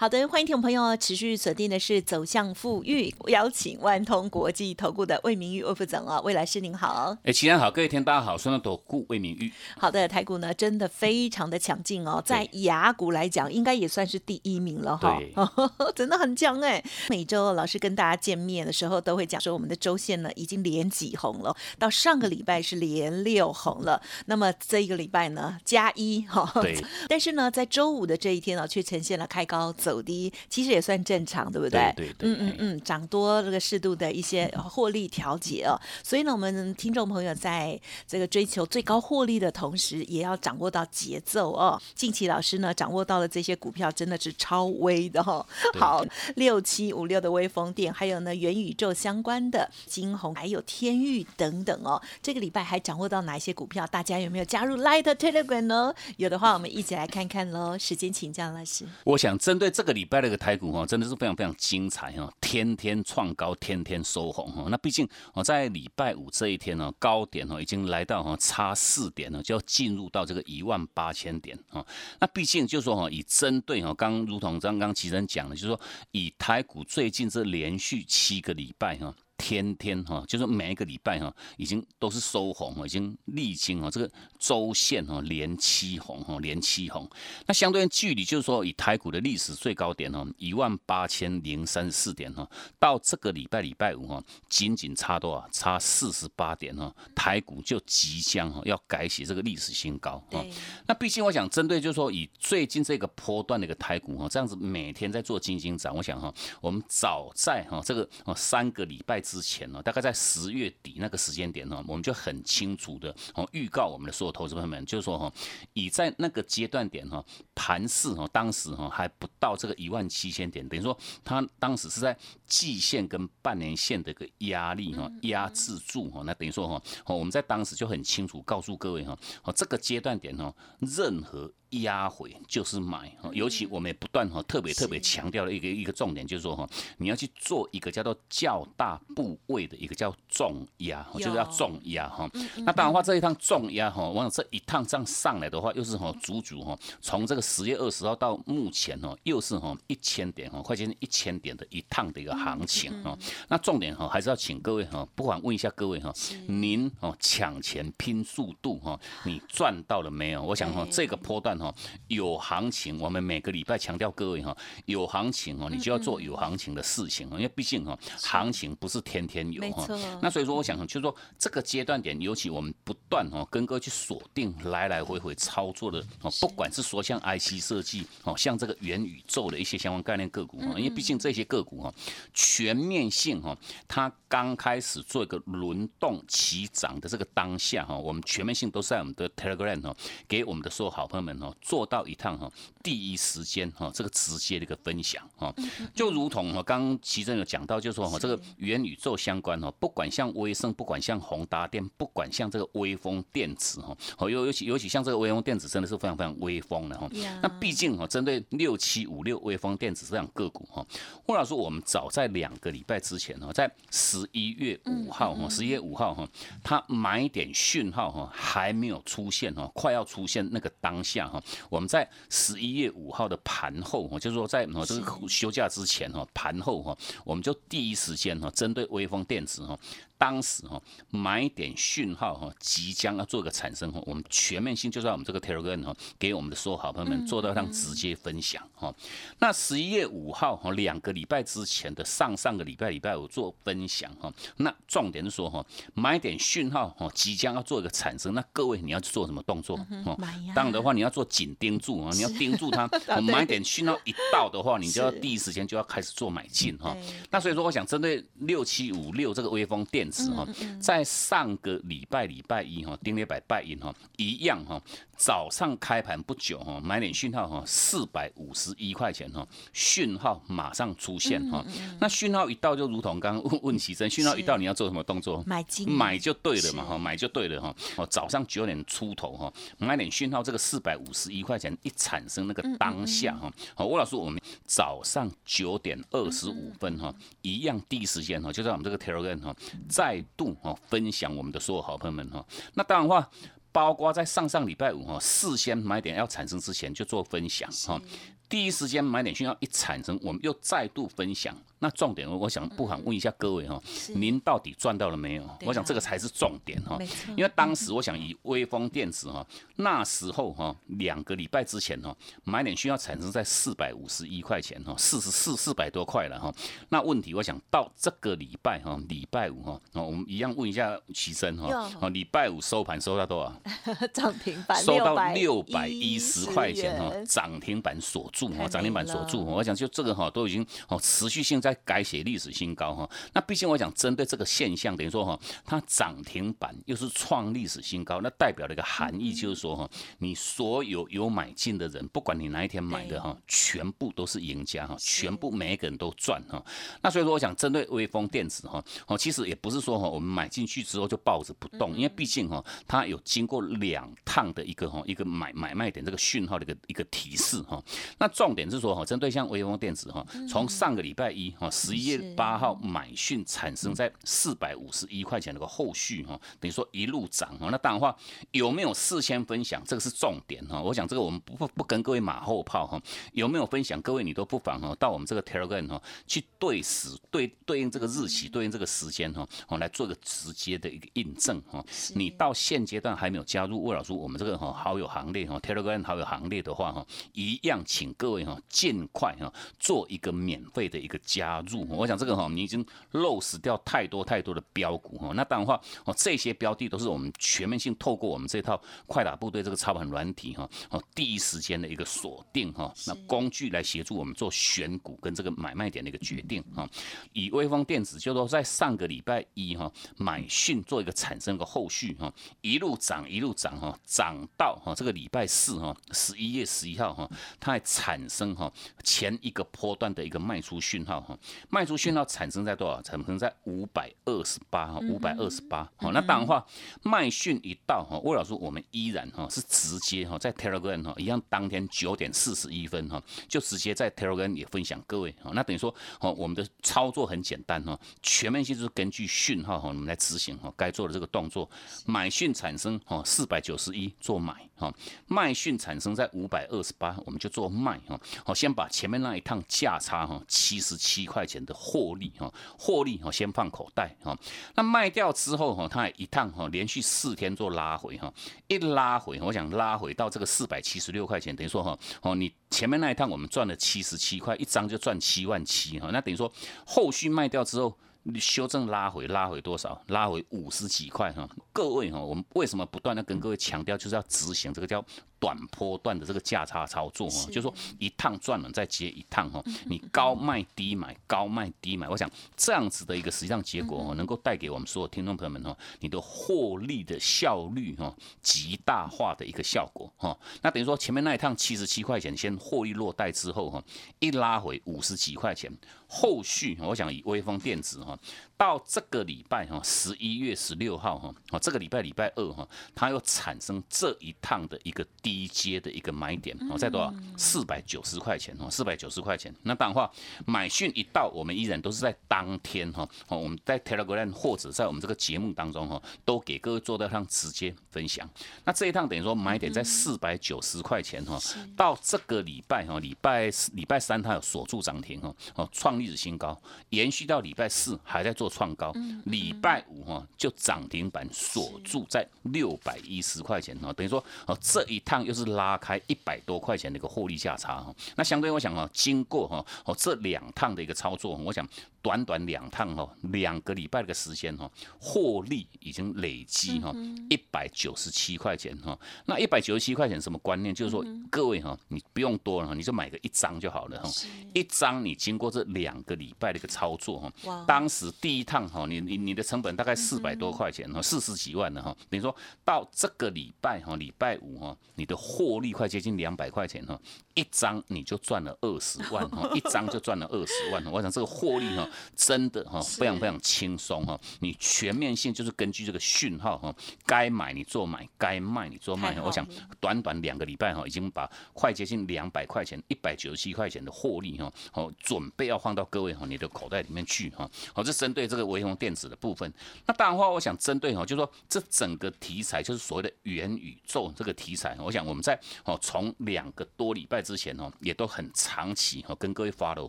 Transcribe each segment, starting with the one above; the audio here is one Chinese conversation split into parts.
好的，欢迎听众朋友持续锁定的是走向富裕，邀请万通国际投顾的魏明玉魏副总啊，魏老师您好。哎，齐安好，各位听大家好，双投顾魏明玉。好的，台股呢真的非常的强劲哦，在雅股来讲，应该也算是第一名了哈。真的很强哎。每周老师跟大家见面的时候，都会讲说我们的周线呢已经连几红了，到上个礼拜是连六红了，那么这一个礼拜呢加一哈。对。但是呢，在周五的这一天呢，却呈现了开高走。走低其实也算正常，对不对？对对，嗯嗯嗯，涨多这个适度的一些获利调节哦。所以呢，我们听众朋友在这个追求最高获利的同时，也要掌握到节奏哦。近期老师呢，掌握到了这些股票真的是超微的哈。好，六七五六的微风电，还有呢元宇宙相关的金红，还有天域等等哦。这个礼拜还掌握到哪一些股票？大家有没有加入 Light Telegram 呢？有的话，我们一起来看看喽。时间请教老师。我想针对。这个礼拜的一个台股哈，真的是非常非常精彩哈，天天创高，天天收红哈。那毕竟哦，在礼拜五这一天呢，高点哦已经来到哈差四点呢，就要进入到这个一万八千点啊。那毕竟就是说哈，以针对哈，刚如同刚刚奇珍讲的，就是说以台股最近这连续七个礼拜哈。天天哈，就是每一个礼拜哈，已经都是收红，已经历经哈这个周线哈连七红哈连七红。那相对距离就是说，以台股的历史最高点哈一万八千零三十四点哈，到这个礼拜礼拜五哈，仅仅差多少？差四十八点哈，台股就即将哈要改写这个历史新高哈。那毕竟我想针对就是说，以最近这个波段的一个台股哈，这样子每天在做金金涨，我想哈，我们早在哈这个哦三个礼拜。之前呢，大概在十月底那个时间点呢，我们就很清楚的哦预告我们的所有投资朋友们，就是说哈，以在那个阶段点哈，盘势哈，当时哈还不到这个一万七千点，等于说它当时是在季线跟半年线的一个压力哈压制住哈，那等于说哈，我们在当时就很清楚告诉各位哈，哦这个阶段点哈，任何。压回就是买，尤其我们也不断哈特别特别强调的一个一个重点，就是说哈，你要去做一个叫做较大部位的一个叫重压，就是要重压哈。那当然话这一趟重压哈，我想这一趟这样上来的话，又是哈足足哈，从这个十月二十号到目前哈，又是哈一千点哈，快接近一千点的一趟的一个行情哈。那重点哈还是要请各位哈，不管问一下各位哈，您哦抢钱拼速度哈，你赚到了没有？我想哈这个波段。哈，有行情，我们每个礼拜强调各位哈，有行情哦，你就要做有行情的事情哦，因为毕竟哈，行情不是天天有哈。那所以说，我想就是说，这个阶段点，尤其我们不断哦，跟各位去锁定来来回回操作的哦，不管是说像 IC 设计哦，像这个元宇宙的一些相关概念个股哈，因为毕竟这些个股哈，全面性哈，它刚开始做一个轮动起涨的这个当下哈，我们全面性都是在我们的 Telegram 哈，给我们的所有好朋友们哈。做到一趟哈，第一时间哈，这个直接的一个分享哈，就如同哈，刚刚奇正有讲到，就说哈，这个元宇宙相关哈，不管像威盛，不管像宏达电，不管像这个微风电子哈，哦，尤尤其尤其像这个微风电子，真的是非常非常微风的哈。那毕竟哈，针对六七五六微风电子这样个股哈，或者说我们早在两个礼拜之前哈，在十一月五号哈，十一月五号哈，它买点讯号哈还没有出现哈，快要出现那个当下哈。我们在十一月五号的盘后，哈，就是说在这个休假之前，哈，盘后，哈，我们就第一时间，哈，针对微风电子，哈。当时哈买点讯号哈即将要做一个产生哈，我们全面性就在我们这个 Telegram 哈给我们的所有好朋友们做到让直接分享哈。那十一月五号哈两个礼拜之前的上上个礼拜礼拜五做分享哈，那重点是说哈买点讯号哈即将要做一个产生，那各位你要做什么动作？哦？当然的话你要做紧盯住啊，你要盯住它。我买点讯号一到的话，你就要第一时间就要开始做买进哈。那所以说，我想针对六七五六这个微风电子哈，在上个礼拜礼拜一哈，丁列百拜一哈，一样哈。早上开盘不久哈，买点讯号哈，四百五十一块钱哈，讯号马上出现哈。那讯号一到，就如同刚刚问问起身，讯号一到你要做什么动作？买进，买就对了嘛哈，买就对了哈。哦，早上九点出头哈，买点讯号，这个四百五十一块钱一产生那个当下哈，好，吴老师，我们早上九点二十五分哈，一样第一时间哈，就在我们这个 Telegram 哈，再度哦分享我们的所有好朋友们哈。那当然话。包括在上上礼拜五哈，事先买点要产生之前就做分享哈，第一时间买点讯号一产生，我们又再度分享。那重点，我想不妨问一下各位哈，您到底赚到了没有？我想这个才是重点哈。因为当时我想以微风电子哈，那时候哈，两个礼拜之前哈，买点需要产生在四百五十一块钱哈，四十四四百多块了哈。那问题我想到这个礼拜哈，礼拜五哈，我们一样问一下齐生哈，哦，礼拜五收盘收到多少？涨停板收到六百一十块钱哈，涨停板锁住哈，涨停板锁住。我想就这个哈，都已经哦持续性在。改写历史新高哈，那毕竟我想针对这个现象，等于说哈，它涨停板又是创历史新高，那代表的一个含义就是说哈，你所有有买进的人，不管你哪一天买的哈，全部都是赢家哈，全部每一个人都赚哈。那所以说，我想针对微风电子哈，哦，其实也不是说哈，我们买进去之后就抱着不动，因为毕竟哈，它有经过两趟的一个哈一个买买卖点这个讯号的一个一个提示哈。那重点是说哈，针对像微风电子哈，从上个礼拜一。啊，十一月八号买讯产生在四百五十一块钱那个后续哈，等于说一路涨哈。那当然话有没有事先分享，这个是重点哈。我想这个我们不不跟各位马后炮哈，有没有分享，各位你都不妨哈到我们这个 Telegram 哈去对时对对应这个日期，对应这个时间哈，我来做个直接的一个印证哈。你到现阶段还没有加入魏老师我们这个哈好友行列哈 Telegram 好友行列的话哈，一样请各位哈尽快哈做一个免费的一个加。加入，我想这个哈，你已经漏死掉太多太多的标股哈。那当然话，哦，这些标的都是我们全面性透过我们这套快打部队这个操盘软体哈，哦，第一时间的一个锁定哈，那工具来协助我们做选股跟这个买卖点的一个决定哈。以微风电子就说在上个礼拜一哈买讯做一个产生个后续哈，一路涨一路涨哈，涨到哈这个礼拜四哈十一月十一号哈，它还产生哈前一个波段的一个卖出讯号哈。卖出讯号产生在多少？产生在五百二十八哈，五百二十八。好，那当然话，卖讯一到哈，魏老师我们依然哈是直接哈在 Telegram 哈一样，当天九点四十一分哈就直接在 Telegram 也分享各位哈。那等于说哦，我们的操作很简单哈，全面性就是根据讯号哈，我们来执行哈该做的这个动作。买讯产生哈四百九十一做买哈，卖讯产生在五百二十八，我们就做卖哈。好，先把前面那一趟价差哈七十七。块钱的获利哈，获利哈先放口袋哈，那卖掉之后哈，它一趟哈连续四天做拉回哈，一拉回，我想拉回到这个四百七十六块钱，等于说哈哦，你前面那一趟我们赚了七十七块，一张就赚七万七哈，那等于说后续卖掉之后，修正拉回拉回多少？拉回五十几块哈，各位哈，我们为什么不断的跟各位强调，就是要执行这个叫。短波段的这个价差操作哈，就是说一趟赚了再接一趟哈，你高卖低买，高卖低买，我想这样子的一个实际上结果哈，能够带给我们所有听众朋友们哈，你的获利的效率哈，极大化的一个效果哈。那等于说前面那一趟七十七块钱先获利落袋之后哈，一拉回五十几块钱，后续我想以微风电子哈，到这个礼拜哈，十一月十六号哈，哦这个礼拜礼拜二哈，它又产生这一趟的一个低。阶的一个买点哦，在多少？四百九十块钱哦，四百九十块钱。那当然话，买讯一到，我们依然都是在当天哈哦，我们在 Telegram 或者在我们这个节目当中哈，都给各位做到上直接分享。那这一趟等于说买点在四百九十块钱哈，到这个礼拜哈，礼拜礼拜三它有锁住涨停哈哦，创历史新高，延续到礼拜四还在做创高，礼拜五哈就涨停板锁住在六百一十块钱哈，等于说哦这一趟。又是拉开一百多块钱的一个获利价差哈。那相对我想哦，经过哈哦这两趟的一个操作，我想。短短两趟哈，两个礼拜的时间哈，获利已经累积哈一百九十七块钱哈。那一百九十七块钱什么观念？就是说各位哈，你不用多了，你就买个一张就好了哈。一张你经过这两个礼拜的一个操作哈，当时第一趟哈，你你你的成本大概四百多块钱哈，四十几万的哈。等于说到这个礼拜哈，礼拜五哈，你的获利快接近两百块钱哈，一张你就赚了二十万哈，一张就赚了二十万。我想这个获利哈。真的哈，非常非常轻松哈。你全面性就是根据这个讯号哈，该买你做买，该卖你做卖。我想短短两个礼拜哈，已经把快接近两百块钱、一百九十七块钱的获利哈，好准备要放到各位哈你的口袋里面去哈。好，这针对这个微风电子的部分。那当然话，我想针对哈，就是说这整个题材就是所谓的元宇宙这个题材，我想我们在哦从两个多礼拜之前哦，也都很长期哈跟各位 follow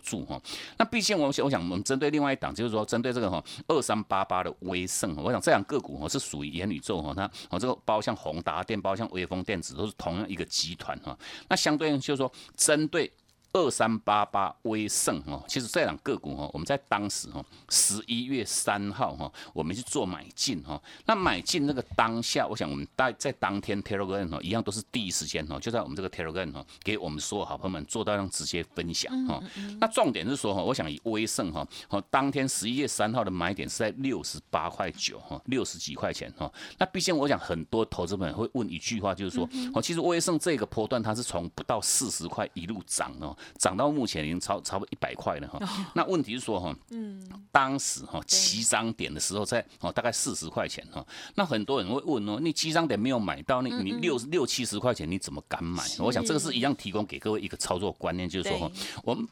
住哈。那毕竟我想，我想我们针对另外一。档就是说，针对这个哈二三八八的威盛，我想这两个股哈是属于元宇宙哈，它哦这个包像宏达电，包像微风电子都是同样一个集团哈。那相对应就是说，针对。二三八八威盛哦，其实这两个股哦，我们在当时哦十一月三号哈，我们去做买进哈。那买进那个当下，我想我们在在当天 Telegram 哦，一样都是第一时间哦，就在我们这个 Telegram 哦，给我们所有好朋友们做到让直接分享哈。那重点是说哈，我想以威盛哈，哦当天十一月三号的买点是在六十八块九哈，六十几块钱哈。那毕竟我想很多投资们会问一句话，就是说哦，其实威盛这个波段它是从不到四十块一路涨哦。涨到目前已经超差不多一百块了哈，那问题是说哈，嗯，当时哈起涨点的时候在哦大概四十块钱哈，那很多人会问哦，你起涨点没有买到，你你六六七十块钱你怎么敢买？我想这个是一样提供给各位一个操作观念，就是说哈，我们。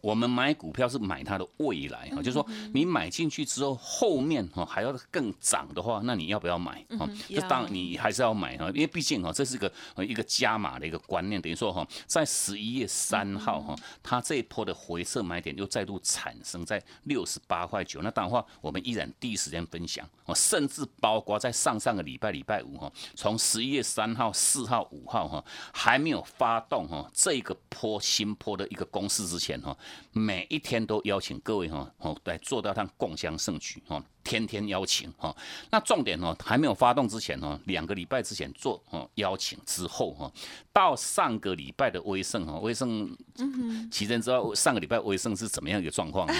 我们买股票是买它的未来哈，就是说你买进去之后，后面哈还要更涨的话，那你要不要买？哈，就当然你还是要买哈，因为毕竟哈这是个一个加码的一个观念，等于说哈，在十一月三号哈，它这一波的回撤买点又再度产生在六十八块九，那当然话我们依然第一时间分享哦，甚至包括在上上个礼拜礼拜五哈，从十一月三号、四号、五号哈还没有发动哈这个波新波的一个攻势之前哈。每一天都邀请各位哈哦来做到趟共襄盛举哈，天天邀请哈。那重点哦还没有发动之前哦，两个礼拜之前做哦邀请之后哈，到上个礼拜的威盛哈，威盛，嗯奇珍知道上个礼拜威盛是怎么样一个状况吗？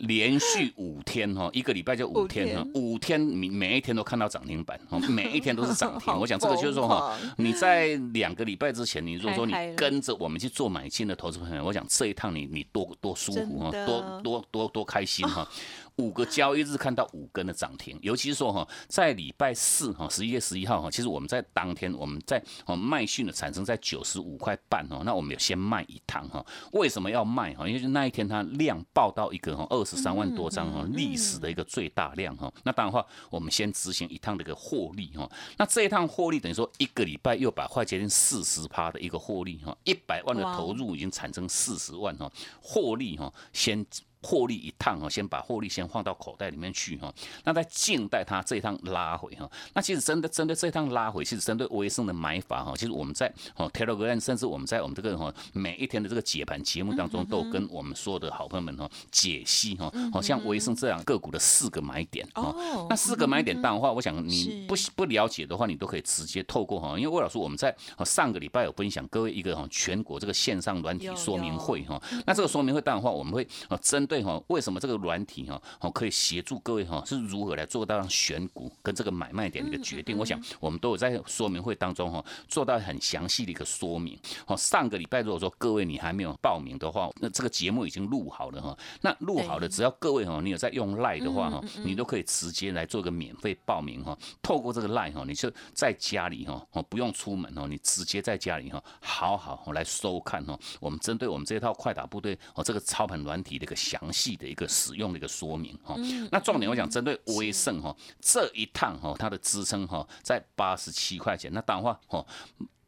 连续五天哈，一个礼拜就五天哈，五天每每一天都看到涨停板，每一天都是涨停。我想这个就是说哈，你在两个礼拜之前，你如果说你跟着我们去做买进的投资朋友，我想这一趟你你多多舒服哈，多多多多开心哈。五个交易日看到五根的涨停，尤其是说哈，在礼拜四哈，十一月十一号哈，其实我们在当天我们在哦卖讯的产生在九十五块半哦，那我们有先卖一趟哈，为什么要卖哈？因为那一天它量爆到一个哈二十三万多张哈，历史的一个最大量哈，那当然话我们先执行一趟的一个获利哈，那这一趟获利等于说一个礼拜又把快接近四十趴的一个获利哈，一百万的投入已经产生四十万哈，获利哈先。获利一趟哈，先把获利先放到口袋里面去哈。那在静待它这一趟拉回哈。那其实真的针对这一趟拉回，其实针对威盛的买法哈，其实我们在哦 Telegram，甚至我们在我们这个哈每一天的这个解盘节目当中，都跟我们所有的好朋友们哈解析哈。好像威盛这样个股的四个买点哈。那四个买点，当然话，我想你不不了解的话，你都可以直接透过哈，因为魏老师我们在上个礼拜有分享各位一个哈全国这个线上软体说明会哈。那这个说明会当然话，我们会呃针对哈，为什么这个软体哈，哦可以协助各位哈，是如何来做到选股跟这个买卖点的一个决定？我想我们都有在说明会当中哈，做到很详细的一个说明。哦，上个礼拜如果说各位你还没有报名的话，那这个节目已经录好了哈。那录好了，只要各位哈，你有在用赖的话哈，你都可以直接来做个免费报名哈。透过这个赖哈，你就在家里哈，哦不用出门哦，你直接在家里哈，好好来收看哈。我们针对我们这套快打部队哦，这个操盘软体的一个详细。的一个使用的一个说明哈，那重点我讲针对威盛哈这一趟哈，它的支撑哈在八十七块钱，那当然话哈。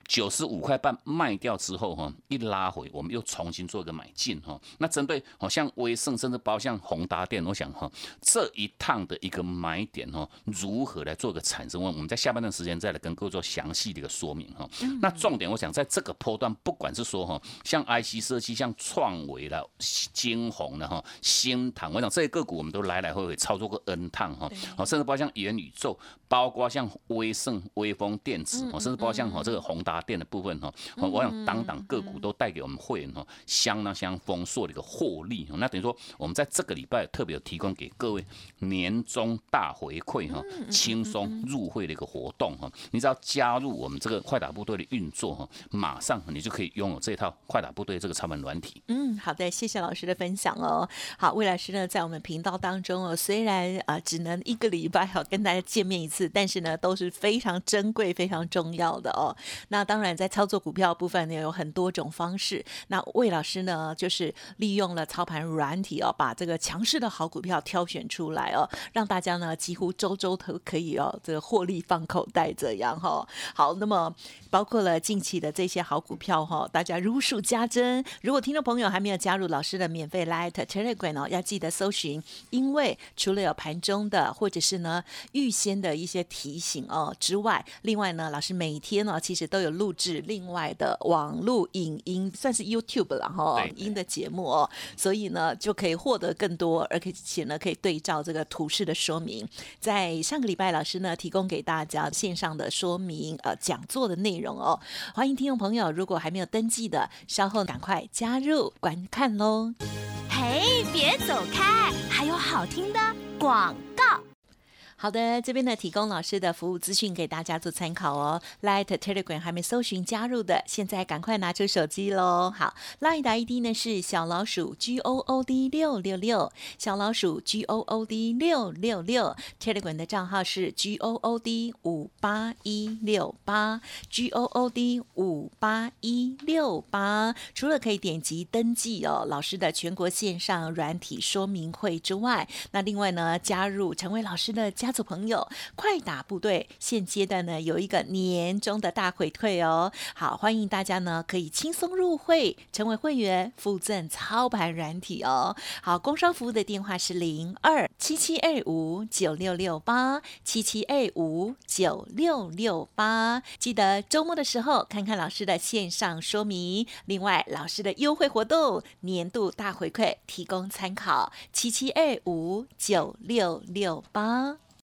九十五块半卖掉之后哈，一拉回，我们又重新做一个买进哈。那针对好像威盛甚至包像宏达电，我想哈这一趟的一个买点哈，如何来做个产生？我们在下半段时间再来跟各位做详细的一个说明哈。那重点我想在这个波段，不管是说哈像 IC 设计、像创维了、金鸿了哈、新唐，我想这些个股我们都来来回回操作过 N 趟哈。好，甚至包括像元宇宙，包括像威盛、威风电子，甚至包括像哈这个宏达。电的部分哈，我想当当个股都带给我们会员哈相当相当丰硕的一个获利。那等于说，我们在这个礼拜特别有提供给各位年终大回馈哈，轻松入会的一个活动哈。你只要加入我们这个快打部队的运作哈，马上你就可以拥有这套快打部队这个超门软体。嗯，好的，谢谢老师的分享哦。好，魏老师呢在我们频道当中哦，虽然啊只能一个礼拜哈跟大家见面一次，但是呢都是非常珍贵、非常重要的哦。那当然，在操作股票部分呢，有很多种方式。那魏老师呢，就是利用了操盘软体哦，把这个强势的好股票挑选出来哦，让大家呢几乎周周都可以哦，这个获利放口袋这样哈。好，那么包括了近期的这些好股票哈，大家如数家珍。如果听众朋友还没有加入老师的免费 Light Telegram 哦，要记得搜寻，因为除了有盘中的或者是呢预先的一些提醒哦之外，另外呢，老师每天呢其实都有录。制另外的网络影音，算是 YouTube 了哈，音的节目哦，所以呢就可以获得更多，而且呢可以对照这个图示的说明。在上个礼拜，老师呢提供给大家线上的说明，呃，讲座的内容哦，欢迎听众朋友，如果还没有登记的，稍后赶快加入观看喽。嘿，别走开，还有好听的广告。好的，这边呢提供老师的服务资讯给大家做参考哦。Light Telegram 还没搜寻加入的，现在赶快拿出手机喽。好，Light 的 ID 呢是小老鼠 G O O D 六六六，小老鼠 G O O D 六六六。Telegram 的账号是 G O O D 五八一六八，G O O D 五八一六八。除了可以点击登记哦，老师的全国线上软体说明会之外，那另外呢加入成为老师的做朋友，快打部队，现阶段呢有一个年终的大回馈哦。好，欢迎大家呢可以轻松入会，成为会员，附赠操盘软体哦。好，工商服务的电话是零二七七二五九六六八七七二五九六六八。记得周末的时候看看老师的线上说明。另外，老师的优惠活动年度大回馈提供参考，七七二五九六六八。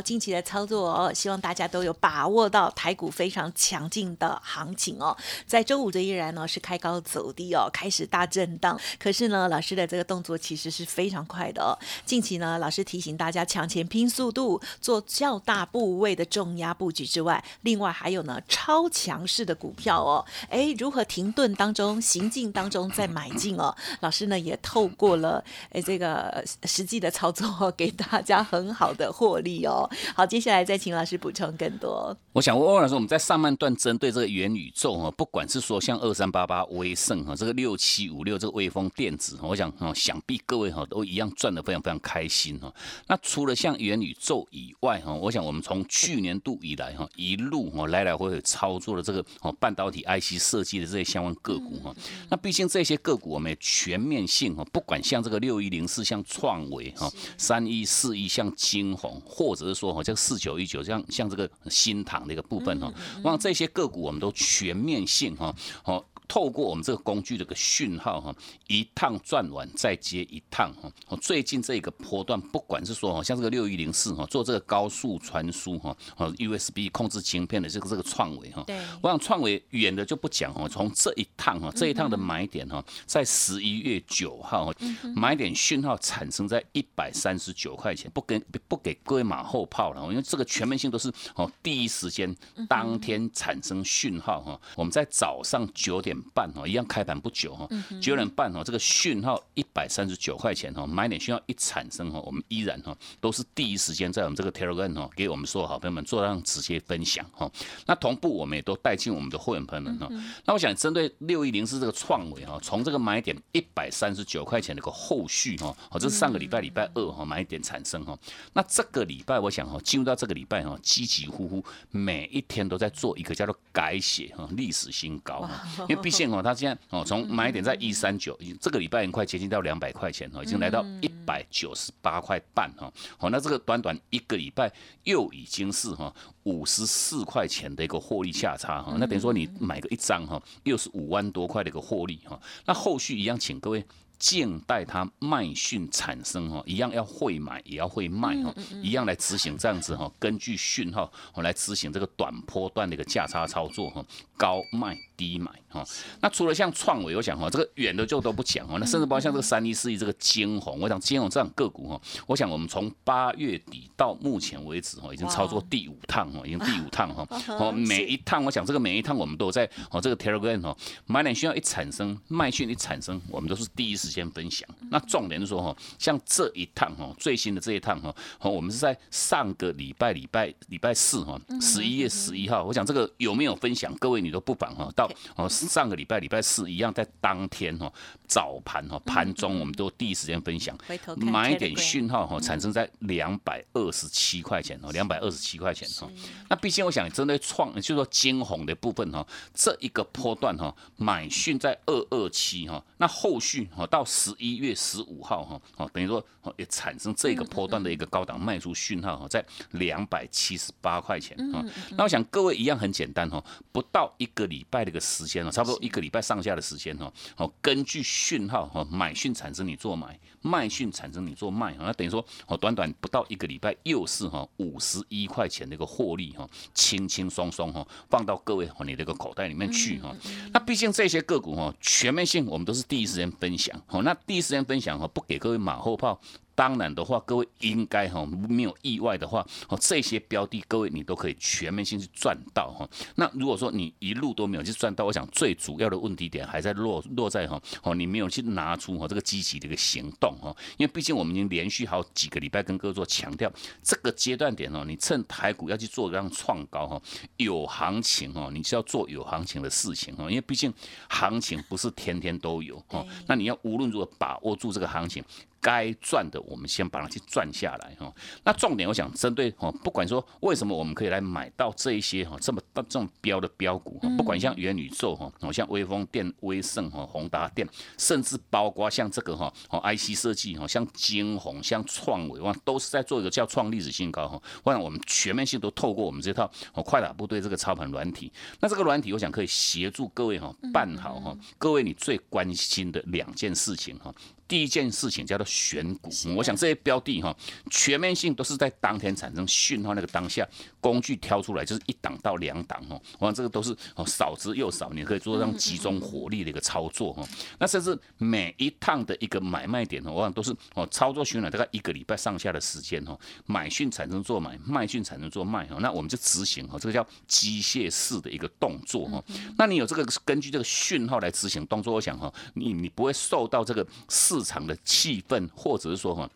近期的操作哦，希望大家都有把握到台股非常强劲的行情哦。在周五这依然呢是开高走低哦，开始大震荡。可是呢，老师的这个动作其实是非常快的哦。近期呢，老师提醒大家抢钱拼速度，做较大部位的重压布局之外，另外还有呢超强势的股票哦。哎，如何停顿当中行进当中再买进哦？老师呢也透过了哎这个实际的操作，给大家很好的获利哦。好，接下来再请老师补充更多。我想问欧老师，我们在上半段针对这个元宇宙哈，不管是说像二三八八威盛哈，这个六七五六这个微风电子，我想哈，想必各位哈都一样赚的非常非常开心哈。那除了像元宇宙以外哈，我想我们从去年度以来哈，一路哈来来回回操作的这个哦半导体 IC 设计的这些相关个股哈，那毕竟这些个股我们也全面性哈，不管像这个六一零四像创维哈，三一四一像金鸿或者。是说哈，这个四九一九，像像这个新塘的一个部分哈，望这些个股我们都全面性哈，好。透过我们这个工具的个讯号哈，一趟转完再接一趟哈。我最近这个波段，不管是说哈，像这个六一零四哈，做这个高速传输哈，哦 USB 控制晶片的这个这个创维哈，对，我想创维远的就不讲哦，从这一趟哈，这一趟的买点哈，在十一月九号买点讯号产生在一百三十九块钱，不跟不给各位马后炮了，因为这个全面性都是哦第一时间当天产生讯号哈，我们在早上九点半哦，一样开盘不久哈，九点半哦，这个讯号一百三十九块钱哦，买点讯号一产生哦，我们依然哈都是第一时间在我们这个 Telegram 哦，给我们所有好朋友们做上直接分享哈。那同步我们也都带进我们的会员朋友们哈。那我想针对六一零四这个创维哈，从这个买点一百三十九块钱的一个后续哈，哦，这是上个礼拜礼拜二哈买点产生哈。那这个礼拜我想哈，进入到这个礼拜哈，起起伏伏，每一天都在做一个叫做改写哈历史新高哈。因为毕竟哦，它现在哦从买点在一三九，已经这个礼拜很快接近到两百块钱哦，已经来到一百九十八块半哈。好，那这个短短一个礼拜又已经是哈五十四块钱的一个获利价差哈。那等于说你买个一张哈，又是五万多块的一个获利哈。那后续一样，请各位。静待它卖讯产生哈，一样要会买，也要会卖哈，一样来执行这样子哈，根据讯号我来执行这个短波段的一个价差操作哈，高卖低买哈。那除了像创维，我想哈，这个远的就都不讲哈，那甚至包括像这个三一四一这个金红，我想金红这样个股哈，我想我们从八月底到目前为止哈，已经操作第五趟哈，已经第五趟哈，哦 每一趟我想这个每一趟我们都在哦这个 Telegram 哈，买点需要一产生，卖讯一产生，我们都是第一时。时间分享，那重点是说哈，像这一趟哈，最新的这一趟哈，我们是在上个礼拜礼拜礼拜四哈，十一月十一号，我想这个有没有分享？各位你都不妨哈，到哦上个礼拜礼拜四一样，在当天哈早盘哈盘中，我们都第一时间分享，买点讯号哈，产生在两百二十七块钱哦，两百二十七块钱哈。那毕竟我想针对创，就是说金红的部分哈，这一个波段哈，买讯在二二七哈，那后续哈到。到十一月十五号哈，哦，等于说哦也产生这个波段的一个高档卖出讯号哈，在两百七十八块钱哈。那我想各位一样很简单哈，不到一个礼拜的一个时间哦，差不多一个礼拜上下的时间哈，哦，根据讯号哈，买讯产生你做买，卖讯产生你做卖哈，那等于说哦，短短不到一个礼拜又是哈五十一块钱的一个获利哈，轻轻松松哈，放到各位你的一个口袋里面去哈。那毕竟这些个股哈，全面性我们都是第一时间分享。好，那第一时间分享哈，不给各位马后炮。当然的话，各位应该哈没有意外的话，哦这些标的各位你都可以全面性去赚到哈。那如果说你一路都没有去赚到，我想最主要的问题点还在落落在哈哦你没有去拿出哈这个积极的一个行动哈。因为毕竟我们已经连续好几个礼拜跟各位做强调，这个阶段点哦，你趁台股要去做让创高哈，有行情哦，你是要做有行情的事情哦。因为毕竟行情不是天天都有哈，那你要无论如何把握住这个行情。该赚的，我们先把它去赚下来哈。那重点，我想针对哈，不管说为什么我们可以来买到这一些哈这么大这种标的标股哈，不管像元宇宙哈，哦像微风电、威盛哈、宏达电，甚至包括像这个哈哦 IC 设计哈，像金鸿、像创伟哇，都是在做一个叫创历史新高哈。我想我们全面性都透过我们这套哦快打部队这个操盘软体，那这个软体我想可以协助各位哈办好哈各位你最关心的两件事情哈。第一件事情叫做选股，我想这些标的哈，全面性都是在当天产生讯号那个当下，工具挑出来就是一档到两档哦，我想这个都是哦少之又少，你可以做这样集中火力的一个操作哈。那甚至每一趟的一个买卖点呢，我想都是哦操作循环大概一个礼拜上下的时间哈，买讯产生做买，卖讯产生做卖哈，那我们就执行哈，这个叫机械式的一个动作哈。那你有这个根据这个讯号来执行动作，我想哈，你你不会受到这个市。市场的气氛，或者是说哈，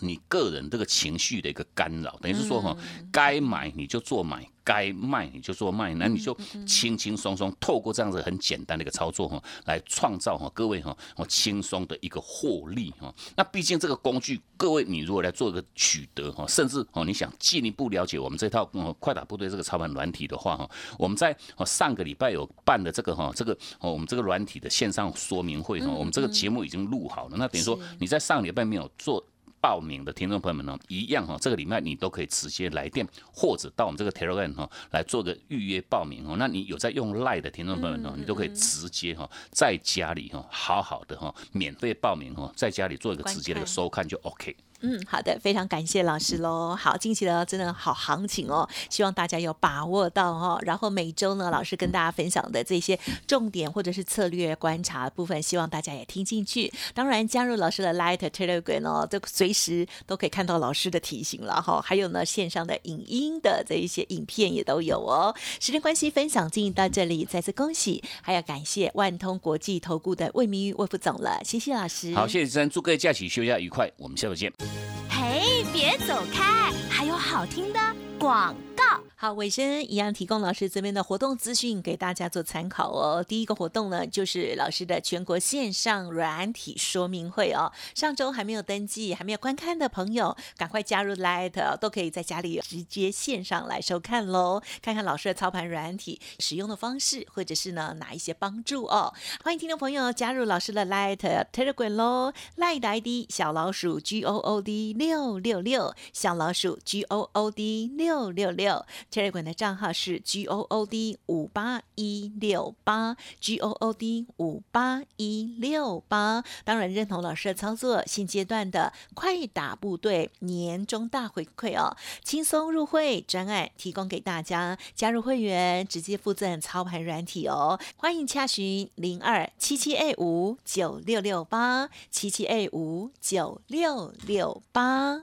你个人这个情绪的一个干扰，等于是说哈，该买你就做买。该卖你就做卖，那你就轻轻松松透过这样子很简单的一个操作哈，来创造哈各位哈哦轻松的一个获利哈。那毕竟这个工具，各位你如果来做一个取得哈，甚至哦你想进一步了解我们这套快打部队这个操盘软体的话哈，我们在哦上个礼拜有办的这个哈这个哦我们这个软体的线上说明会哈，我们这个节目已经录好了。那等于说你在上礼拜没有做。报名的听众朋友们呢，一样哈，这个礼拜你都可以直接来电，或者到我们这个 Telegram 哈来做个预约报名哦。那你有在用 Line 的听众朋友们呢，你都可以直接哈在家里哈好好的哈免费报名哈，在家里做一个直接的收看就 OK。嗯，好的，非常感谢老师喽。好，近期的真的好行情哦，希望大家有把握到哦。然后每周呢，老师跟大家分享的这些重点或者是策略观察部分，希望大家也听进去。当然，加入老师的 Light Telegram 哦，这随时都可以看到老师的提醒了哈。还有呢，线上的影音的这一些影片也都有哦。时间关系，分享进行到这里，再次恭喜，还要感谢万通国际投顾的魏明玉魏副总了，谢谢老师。好，谢谢主持人，祝各位假期休假愉快，我们下周见。嘿，别走开，还有好听的广告。好，尾声一样提供老师这边的活动资讯给大家做参考哦。第一个活动呢，就是老师的全国线上软体说明会哦。上周还没有登记、还没有观看的朋友，赶快加入 Light，都可以在家里直接线上来收看喽。看看老师的操盘软体使用的方式，或者是呢哪一些帮助哦。欢迎听众朋友加入老师的 Light Telegram 喽，Light ID 小老鼠 G O O D 六六六，小老鼠 G O O D 六六六。Telegram 的账号是 G O O D 五八一六八 G O O D 五八一六八。当然认同老师的操作，现阶段的快打部队年终大回馈哦，轻松入会专案提供给大家，加入会员直接附赠操盘软体哦。欢迎洽询零二七七 A 五九六六八七七 A 五九六六八。